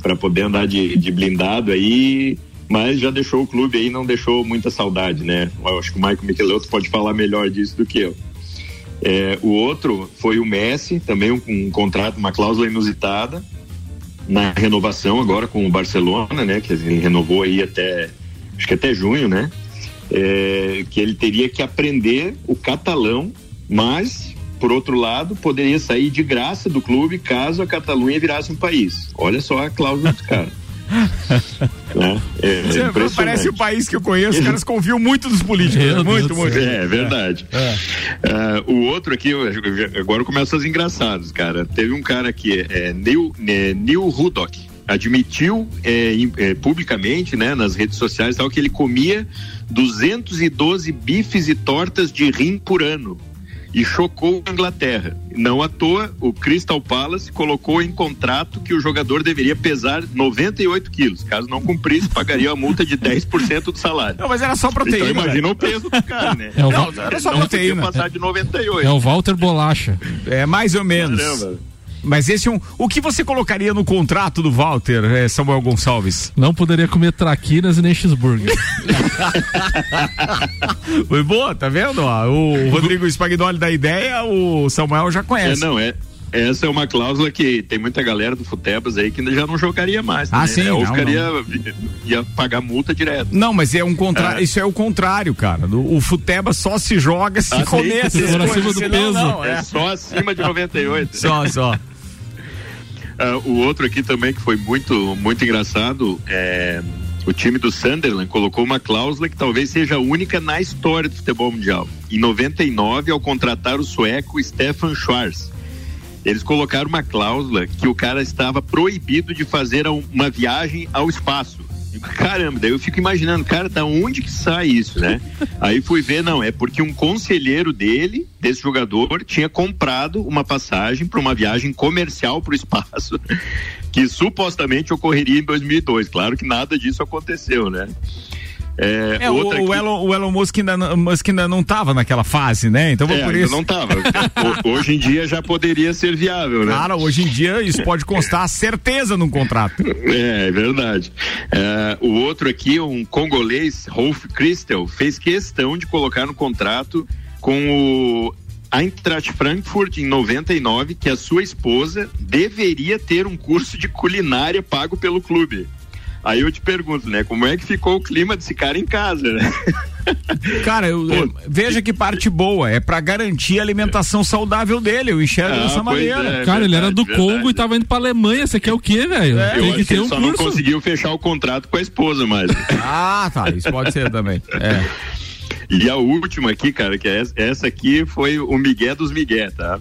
Para poder andar de, de blindado aí, mas já deixou o clube aí, não deixou muita saudade, né? Eu acho que o Michael Michelotto pode falar melhor disso do que eu. É, o outro foi o Messi, também um, um contrato, uma cláusula inusitada na renovação agora com o Barcelona, né? Que ele renovou aí até acho que até junho, né? É, que ele teria que aprender o catalão, mas por outro lado poderia sair de graça do clube caso a Catalunha virasse um país. Olha só a cláusula do cara. né? É, Você impressionante. parece o país que eu conheço, os caras confiam muito nos políticos. Meu muito, Deus do muito. É, verdade. Ah, o outro aqui, agora começam as engraçadas, cara. Teve um cara aqui, é, Neil, é, Neil Ruddock, admitiu é, é, publicamente, né, nas redes sociais, tal, que ele comia 212 bifes e tortas de rim por ano. E chocou a Inglaterra. Não à toa, o Crystal Palace colocou em contrato que o jogador deveria pesar 98 quilos. Caso não cumprisse, pagaria uma multa de 10% do salário. Não, mas era só proteína. Então imagina o peso do cara, né? É o Não, era só não proteína. passar de 98. É o Walter Bolacha. É mais ou menos. Caramba. Mas esse é um. O que você colocaria no contrato do Walter, eh, Samuel Gonçalves? Não poderia comer traquinas e nem cheeseburger. Foi boa, tá vendo? ó? O Rodrigo Spagnoli da ideia, o Samuel já É, conhece. não, é. Essa é uma cláusula que tem muita galera do Futebas aí que ainda já não jogaria mais. Ah, né? sim, É, Ou não, ficaria. ia pagar multa direto. Não, mas é um contrário. É. Isso é o contrário, cara. O, o Futeba só se joga se Ah, comer sim, essas acima do peso. não, É, é. só acima de 98. Só, só. Ah, o outro aqui também que foi muito, muito engraçado é o time do Sunderland colocou uma cláusula que talvez seja única na história do futebol mundial. Em 99, ao contratar o sueco Stefan Schwarz, eles colocaram uma cláusula que o cara estava proibido de fazer um- uma viagem ao espaço. Caramba, daí eu fico imaginando, cara, da onde que sai isso, né? Aí fui ver, não, é porque um conselheiro dele, desse jogador, tinha comprado uma passagem para uma viagem comercial para o espaço, que supostamente ocorreria em 2002. Claro que nada disso aconteceu, né? É, É, o, outra o Elon, o Elon Musk, ainda, não- Musk ainda não tava naquela fase, né? Então É, por isso. não tava. Ho- Hoje em dia já poderia ser viável, né? Cara, hoje em dia isso pode constar certeza num contrato. É, é verdade. É, o outro aqui, um congolês, Rolf Christel, fez questão de colocar no contrato com o Eintracht Frankfurt em 99 que a sua esposa deveria ter um curso de culinária pago pelo clube. Aí eu te pergunto, né, como é que ficou o clima desse cara em casa, né? Cara, eu- eu- veja que parte boa, é pra garantir a alimentação saudável dele, eu enxergo Ah, dessa maneira. é. Cara, ele era do verdade, Congo e tava indo pra Alemanha. Você quer o quê, velho? É, Tem que ter ele um só não curso. conseguiu fechar o contrato com a esposa mais. Ah, tá, isso pode ser também. É. E a última aqui, cara, que é essa, essa aqui foi o Miguel dos Miguel, tá?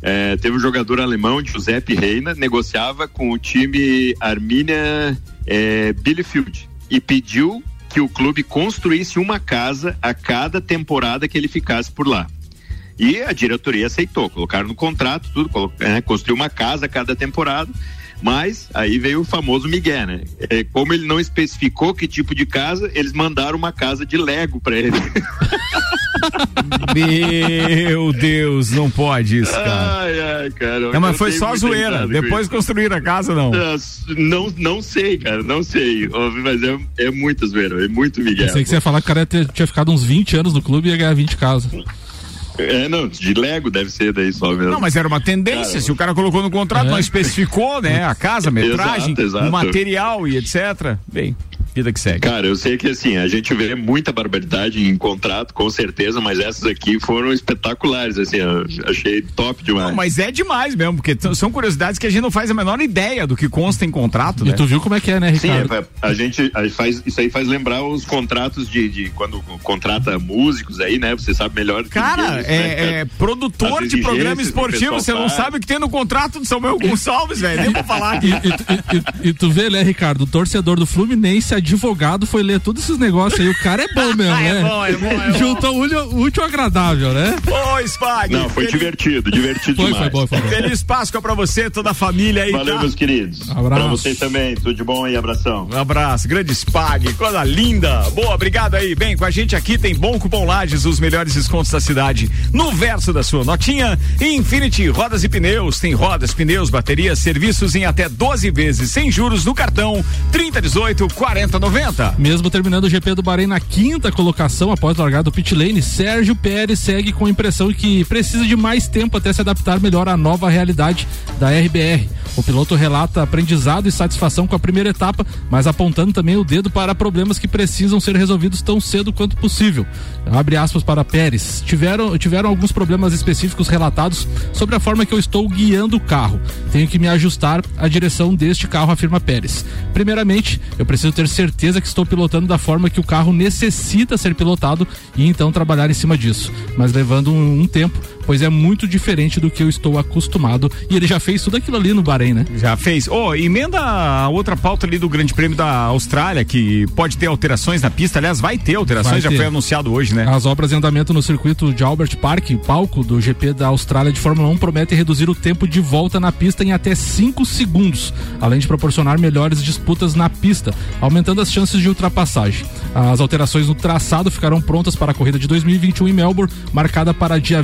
É, teve um jogador alemão, Giuseppe Reina, negociava com o time Arminia é, Bielefeld e pediu que o clube construísse uma casa a cada temporada que ele ficasse por lá. E a diretoria aceitou, colocaram no contrato tudo, colo- é, construiu uma casa a cada temporada. Mas aí veio o famoso Miguel, né? É, como ele não especificou que tipo de casa, eles mandaram uma casa de Lego pra ele. Meu Deus, não pode isso, cara. Ai, ai, cara. Não, mas eu foi só muita zoeira. Depois construíram a casa, não. Ah, Não, não sei, cara, não sei. Mas é, é muito zoeira, é muito Miguel. Pensei que você ia falar que o cara tinha ficado uns 20 anos no clube e ia ganhar 20 casas. É, não, de Lego deve ser daí só mesmo. Não, mas era uma tendência. Cara, Se o cara colocou no contrato, É. não especificou, né? A casa, a metragem, Exato, exato. o material e etc. Bem, vida que segue. Cara, eu sei que assim, a gente vê muita barbaridade em contrato, com certeza, mas essas aqui foram espetaculares, assim, eu achei top demais. Não, mas é demais mesmo, porque são curiosidades que a gente não faz a menor ideia do que consta em contrato, né? E tu viu como é que é, né, Sim, Ricardo? é, a gente a faz isso aí faz lembrar os contratos de, de quando contrata músicos aí, né? Você sabe melhor. que Cara, eles, né, é, cara? é produtor de programa esportivo, você não faz. sabe o que tem no contrato do Samuel Gonçalves, velho. Nem vou falar aqui. E, e- e- e tu vê, né, Ricardo? O torcedor do Fluminense, advogado, foi ler todos esses negócios aí. O cara é bom mesmo, É né? bom, é bom, é bom. Juntou o útil, o útil ao agradável, né? Ô, Spag. Não, foi feliz, divertido, divertido Foi, demais. foi bom, foi bom. feliz Páscoa pra você, toda a família aí, Valeu, tá? meus queridos. Abraço. Pra vocês também, tudo de bom aí, abração. Um abraço, grande Spag, coisa linda. Boa, obrigado aí. Bem, com a gente aqui tem Bom Cupom Lages, os melhores descontos da cidade. No verso da sua notinha, Infinity Rodas e Pneus. Tem rodas, pneus, baterias, serviços em até 12 vezes, sem juros no cartão 3018 4090. Mesmo terminando o GP do Bahrein na quinta colocação após largar do pit lane, Sérgio Pérez segue com a impressão que precisa de mais tempo até se adaptar melhor à nova realidade da RBR. O piloto relata aprendizado e satisfação com a primeira etapa, mas apontando também o dedo para problemas que precisam ser resolvidos tão cedo quanto possível. Abre aspas para Pérez. Tiveram, tiveram alguns problemas específicos relatados sobre a forma que eu estou guiando o carro. Tenho que me ajustar à direção deste carro, afirma Pérez. Primeiramente, eu preciso ter certeza que estou pilotando da forma que o carro necessita ser pilotado e então trabalhar em cima disso. Mas levando um, um tempo, pois é muito diferente do que eu estou acostumado. E ele já fez tudo aquilo ali no Bahrein, né? Já fez. Ô, emenda a outra pauta ali do Grande Prêmio da Austrália, que pode ter alterações na pista. Aliás, vai ter alterações, Vai já ter. foi anunciado hoje, né? As obras em andamento no circuito de Albert Park, palco do GP da Austrália de Fórmula 1, prometem reduzir o tempo de volta na pista em até 5 segundos, além de proporcionar melhores disputas na pista, aumentando as chances de ultrapassagem. As alterações no traçado ficarão prontas para a corrida de 2021 em Melbourne, marcada para dia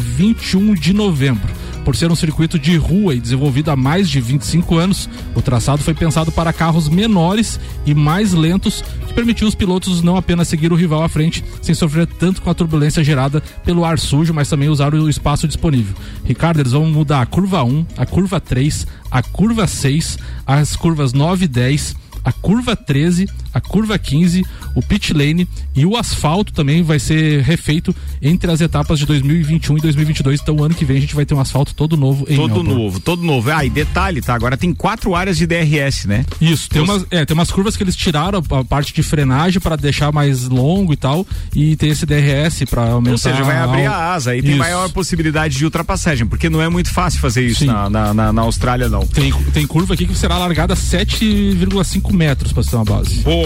21 de novembro. Por ser um circuito de rua e desenvolvido há mais de 25 anos, o traçado foi pensado para carros menores e mais lentos, que permitiu os pilotos não apenas seguir o rival à frente, sem sofrer tanto com a turbulência gerada pelo ar sujo, mas também usar o espaço disponível. Ricardo, eles vão mudar a curva 1, a curva 3, a curva 6, as curvas 9 e 10, a curva 13, a curva 15, o pit lane e o asfalto também vai ser refeito entre as etapas de 2021 e 2022. Então, ano que vem a gente vai ter um asfalto todo novo em Todo Melbourne. novo, todo novo. Ah, e detalhe, tá? Agora tem quatro áreas de DRS, né? Isso, tem umas, é, tem umas curvas que eles tiraram a parte de frenagem para deixar mais longo e tal, e tem esse DRS para aumentar. Ou seja, vai abrir a- asa e tem maior possibilidade de ultrapassagem, porque não é muito fácil fazer isso na, na, na- na Austrália, não. Tem, tem curva aqui que será largada a 7,5 metros para ter uma base. Boa.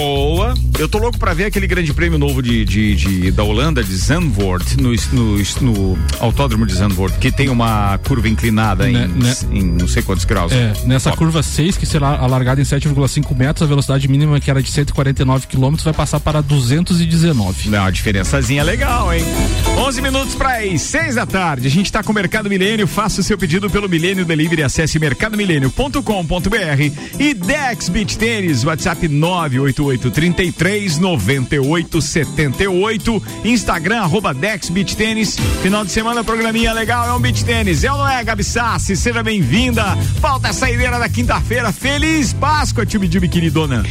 Eu tô louco pra ver aquele grande prêmio novo de, de, de- da Holanda, de Zandvoort, no, no, no autódromo de Zandvoort, que tem uma curva inclinada em, Né, né. em não sei quantos graus. É, nessa Ó, curva 6, que será alargada em 7,5 metros, a velocidade mínima que era de 149 km vai passar para 219. Não, uma diferençazinha legal, hein? 11 minutos para as 6 da tarde. A gente tá com o Mercado Milênio. Faça o seu pedido pelo Milênio Delivery. Acesse mercadomilênio.com.br e Dex Beach Tênis, WhatsApp 988 33 98 78. Instagram, arroba Dex Beach Tênis. Final de semana, programinha legal. É um beach tênis. É ou não é, Gabi Sassi? Seja bem-vinda. Falta a saideira da quinta-feira. Feliz Páscoa, time de queridona.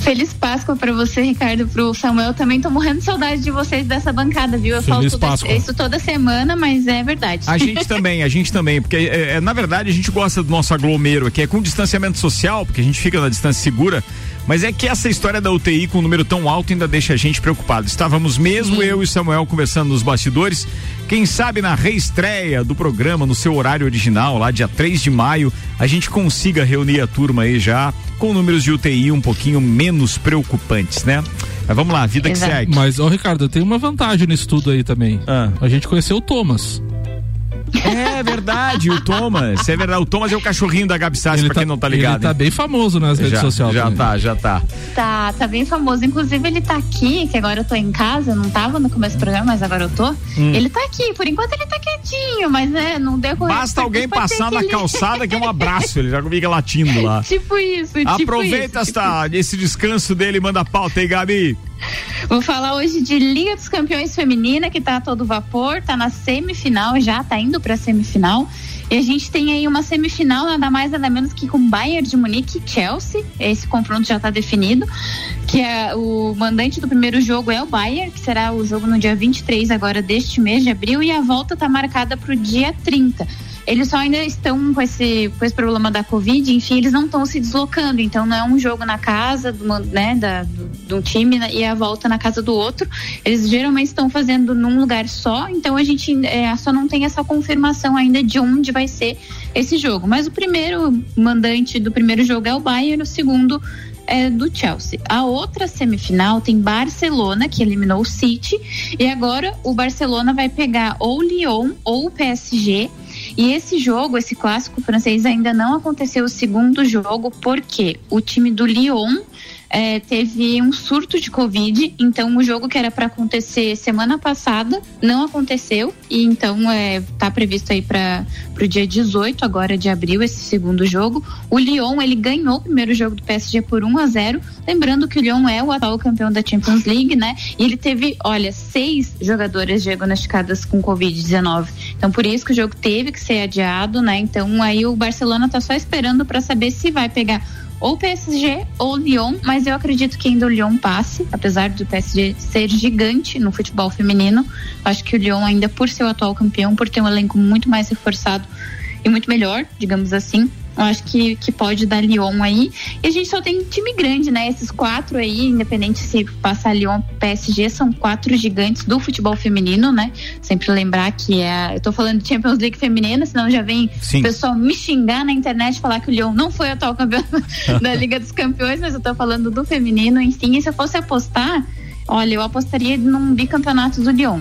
Feliz Páscoa pra você, Ricardo, pro Samuel. Também tô morrendo de saudade de vocês dessa bancada, viu? Eu Feliz falo Páscoa. isso toda semana, mas é verdade. A gente também, a gente também, porque é, é, na verdade a gente gosta do nosso aglomero aqui, é com distanciamento social, porque a gente fica na distância segura, Mas é que essa história da UTI com um número tão alto ainda deixa a gente preocupado. Estávamos mesmo eu e Samuel conversando nos bastidores. Quem sabe na reestreia do programa, no seu horário original, lá dia 3 de maio, a gente consiga reunir a turma aí já com números de UTI um pouquinho menos preocupantes, né? Mas vamos lá, vida Exato. que segue. Mas, ó, Ricardo, tem uma vantagem nisso tudo aí também. Ah. A gente conheceu o Thomas. É verdade, o Thomas. É verdade, o Thomas é o cachorrinho da Gabi Sassi, pra quem não tá ligado. Ele tá hein? bem famoso nas redes já, sociais. Já também. tá, já tá. Tá, tá bem famoso. Inclusive, ele tá aqui, que agora eu tô em casa, não tava no começo do programa, mas agora eu tô. Hum. Ele tá aqui, por enquanto ele tá quietinho, mas né, não deu Basta alguém passar na calçada que é um abraço, ele já fica latindo lá. Tipo isso, tipo Aproveita isso. esta, esse descanso dele e manda a pauta aí, Gabi. Vou falar hoje de Liga dos Campeões Feminina, que tá a todo vapor, tá na semifinal já, tá indo pra semifinal. E a gente tem aí uma semifinal, nada mais nada menos que com Bayern de Munique e Chelsea. Esse confronto já tá definido. Que é o mandante do primeiro jogo é o Bayern, que será o jogo no dia 23 agora deste mês de abril, e a volta tá marcada pro dia 30 eles só ainda estão com esse, com esse problema da Covid, enfim, eles não estão se deslocando, então não é um jogo na casa do, né, da, de um time né, e a volta na casa do outro. Eles geralmente estão fazendo num lugar só, então a gente é, só não tem essa confirmação ainda de onde vai ser esse jogo. Mas o primeiro mandante do primeiro jogo é o Bayern, o segundo é do Chelsea. A outra semifinal tem Barcelona, que eliminou o City, e agora o Barcelona vai pegar ou o Lyon ou o PSG. E esse jogo, esse clássico francês, ainda não aconteceu o segundo jogo, porque o time do Lyon é, teve um surto de Covid, então o jogo que era para acontecer semana passada não aconteceu, e então é, tá previsto aí para o dia 18 agora de abril esse segundo jogo. O Lyon ele ganhou o primeiro jogo do PSG por 1 a 0 lembrando que o Lyon é o atual campeão da Champions League, né? E ele teve, olha, seis jogadoras diagnosticadas com Covid-19. Então por isso que o jogo teve que ser adiado, né? Então aí o Barcelona tá só esperando para saber se vai pegar ou PSG ou Lyon, mas eu acredito que ainda o Lyon passe, apesar do PSG ser gigante no futebol feminino. Acho que o Lyon ainda por ser o atual campeão, por ter um elenco muito mais reforçado e muito melhor, digamos assim. Eu acho que, que pode dar Lyon aí. E a gente só tem time grande, né? Esses quatro aí, independente se passar Lyon PSG, são quatro gigantes do futebol feminino, né? Sempre lembrar que é. Eu tô falando de Champions League feminina, senão já vem Sim. o pessoal me xingar na internet falar que o Lyon não foi atual campeão da Liga dos Campeões, mas eu tô falando do feminino, enfim. E se eu fosse apostar, olha, eu apostaria num bicampeonato do Lyon.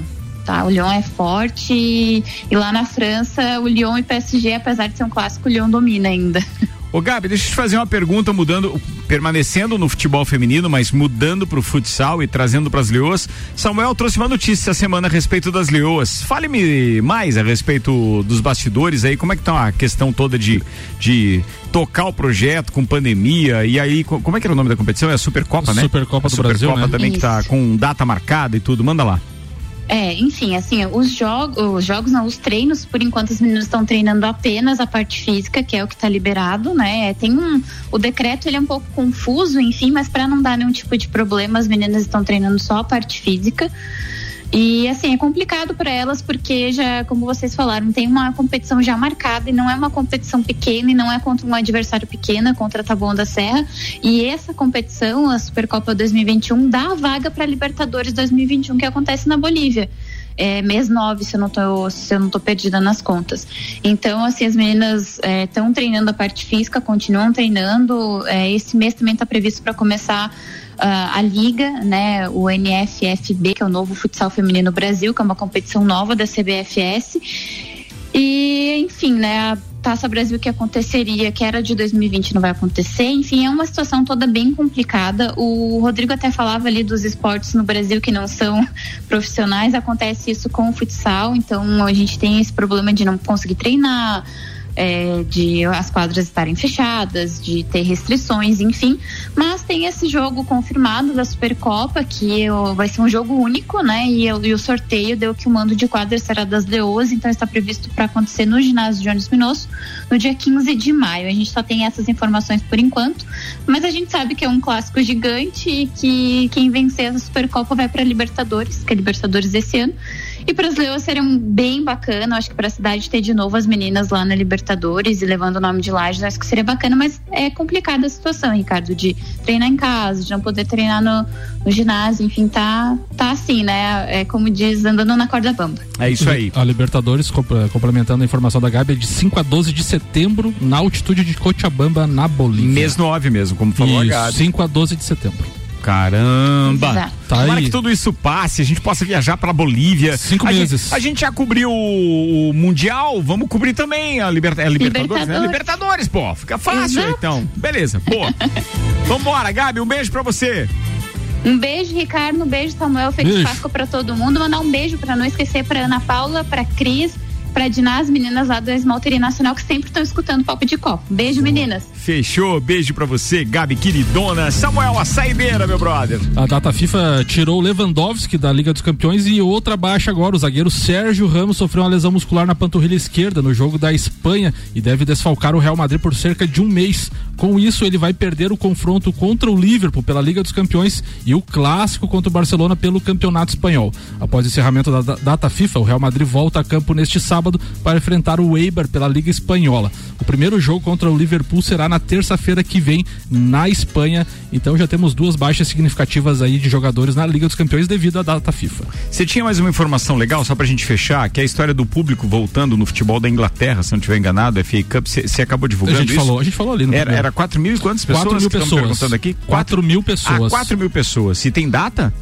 Tá, o Lyon é forte e, e lá na França o Lyon e PSG, apesar de ser um clássico, o Lyon domina ainda. Ô Gabi, deixa eu te fazer uma pergunta, mudando, permanecendo no futebol feminino, mas mudando pro futsal e trazendo para as leoas. Samuel trouxe uma notícia essa semana a respeito das leoas. Fale-me mais a respeito dos bastidores aí, como é que tá a questão toda de, de tocar o projeto com pandemia e aí, co- como é que era o nome da competição? É a Supercopa, né? Supercopa a do Brasil, Supercopa né? também que tá Isso. com data marcada e tudo, manda lá. É, enfim, assim, os jogos, os jogos não, os treinos, por enquanto os meninos estão treinando apenas a parte física, que é o que está liberado, né? Tem um, o decreto ele é um pouco confuso, enfim, mas para não dar nenhum tipo de problema, as meninas estão treinando só a parte física. E assim, é complicado para elas porque já, como vocês falaram, tem uma competição já marcada e não é uma competição pequena e não é contra um adversário pequeno, é contra Taboão da Serra. E essa competição, a Supercopa 2021, dá a vaga para Libertadores 2021 que acontece na Bolívia. É, mês 9, se eu não tô, se eu não tô perdida nas contas. Então, assim, as meninas estão treinando a parte física, continuam treinando. É, esse mês também está previsto para começar a liga, né, o NFFB, que é o novo futsal feminino Brasil, que é uma competição nova da CBFS. E, enfim, né, a Taça Brasil que aconteceria, que era de 2020, não vai acontecer. Enfim, é uma situação toda bem complicada. O Rodrigo até falava ali dos esportes no Brasil que não são profissionais. Acontece isso com o futsal, então a gente tem esse problema de não conseguir treinar. É, de as quadras estarem fechadas, de ter restrições, enfim. Mas tem esse jogo confirmado da Supercopa, que ó, vai ser um jogo único, né? E, eu- e o sorteio deu que o mando de quadra será das Leoas, então está previsto para acontecer no ginásio Jones Minosso no dia 15 de maio. A gente só tem essas informações por enquanto, mas a gente sabe que é um clássico gigante e que quem vencer a Supercopa vai para Libertadores, que é Libertadores desse ano. E para os Leões seria um bem bacana, acho que para a cidade ter de novo as meninas lá na Libertadores e levando o nome de Lages, acho que seria bacana, mas é complicada a situação, Ricardo, de treinar em casa, de não poder treinar no, no ginásio, enfim, tá, tá assim, né? É como diz, andando na corda bamba. É isso aí. A Libertadores, complementando a informação da Gabi, é de 5 a 12 de setembro, na altitude de Cochabamba, na Bolívia. Mês 9 mesmo, como falou Isso, a Gabi. 5 a 12 de setembro. Caramba! Exato. Tá Tomara aí. que tudo isso passe, a gente possa viajar pra Bolívia. Cinco a meses. Gente, a gente já cobriu o Mundial, vamos cobrir também a, Liberta, é Libertadores, né? Libertadores. Libertadores, pô. Fica fácil, Exato. então. Beleza, boa. Vambora, Gabi, um beijo pra você. Um beijo, Ricardo, um beijo, Samuel, feliz Beijo. Páscoa para todo mundo. Mandar um beijo para não esquecer para Ana Paula, para Cris, para Diná, as meninas lá da Esmalteria Nacional que sempre estão escutando Papo de Copo. Beijo, meninas. Fechou, beijo pra você, Gabi queridona. Samuel, a saideira, meu brother. A data FIFA tirou Lewandowski da Liga dos Campeões e outra baixa agora. O zagueiro Sérgio Ramos sofreu uma lesão muscular na panturrilha esquerda no jogo da Espanha e deve desfalcar o Real Madrid por cerca de um mês. Com isso, ele vai perder o confronto contra o Liverpool pela Liga dos Campeões e o clássico contra o Barcelona pelo Campeonato Espanhol. Após o encerramento da- data FIFA, o Real Madrid volta a campo neste sábado para enfrentar o Eibar pela Liga Espanhola. O primeiro jogo contra o Liverpool será na terça-feira que vem na Espanha. Então já temos duas baixas significativas aí de jogadores na Liga dos Campeões devido à data FIFA. Você tinha mais uma informação legal, só pra gente fechar, que é a história do público voltando no futebol da Inglaterra, se não estiver enganado, FA Cup, você acabou A divulgando gente isso? falou, a gente falou ali no Era, primeiro. era 4 mil e quantas pessoas? 4 mil pessoas. perguntando aqui? 4 mil pessoas. Ah, 4 mil pessoas. Se tem data?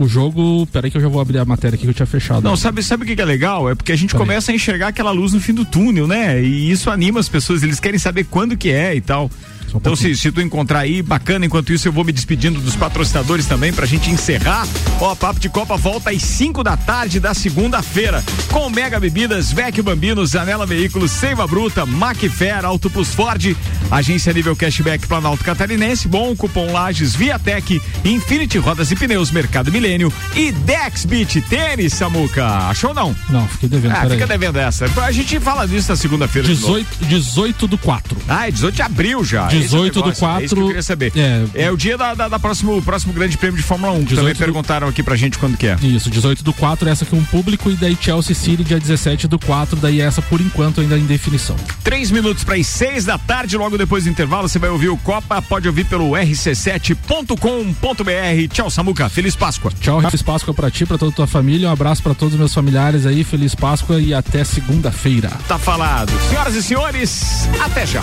O jogo, peraí que eu já vou abrir a matéria aqui que eu tinha fechado. Não, sabe, sabe o que que é legal? É porque a gente começa a enxergar aquela luz no fim do túnel, né? E isso anima as pessoas, eles querem saber quando que é e tal. Só um Então, pouquinho. se, se tu encontrar aí, bacana. Enquanto isso, eu vou me despedindo dos patrocinadores também pra gente encerrar. Ó, Papo de Copa volta às 5 da tarde da segunda-feira. Com Mega Bebidas, Vecchio Bambino, Zanela Veículos, Seiva Bruta, Macfer, Auto Plus Ford, Agência Nível Cashback Planalto Catarinense, Bom Cupom Lages, Viatec, Infinity Rodas e Pneus, Mercado Milênio e Dexbit Tênis, Samuca. Achou ou não? Não, fiquei devendo, Ah, fica devendo essa. A gente fala disso na segunda-feira. de novo. 18, 18 do 4. Ah, é 18 de abril já. 18 do negócio, É isso que eu 4, queria saber. é. É, o dia da, da, da próximo, próximo grande prêmio de Fórmula 1. que 18 também do- perguntaram aqui pra gente quando que é. Isso, 18 do 4, essa com o público, e daí Chelsea City, dia 17 do 4, daí essa por enquanto ainda em definição. Três minutos para as seis da tarde, logo depois do intervalo, você vai ouvir o Copa, pode ouvir pelo rc7.com.br. Tchau, Samuca. Feliz Páscoa. Tchau, feliz Páscoa pra ti, pra toda a tua família, um abraço pra todos os meus familiares aí, feliz Páscoa e até segunda-feira. Tá falado. Senhoras e senhores, até já.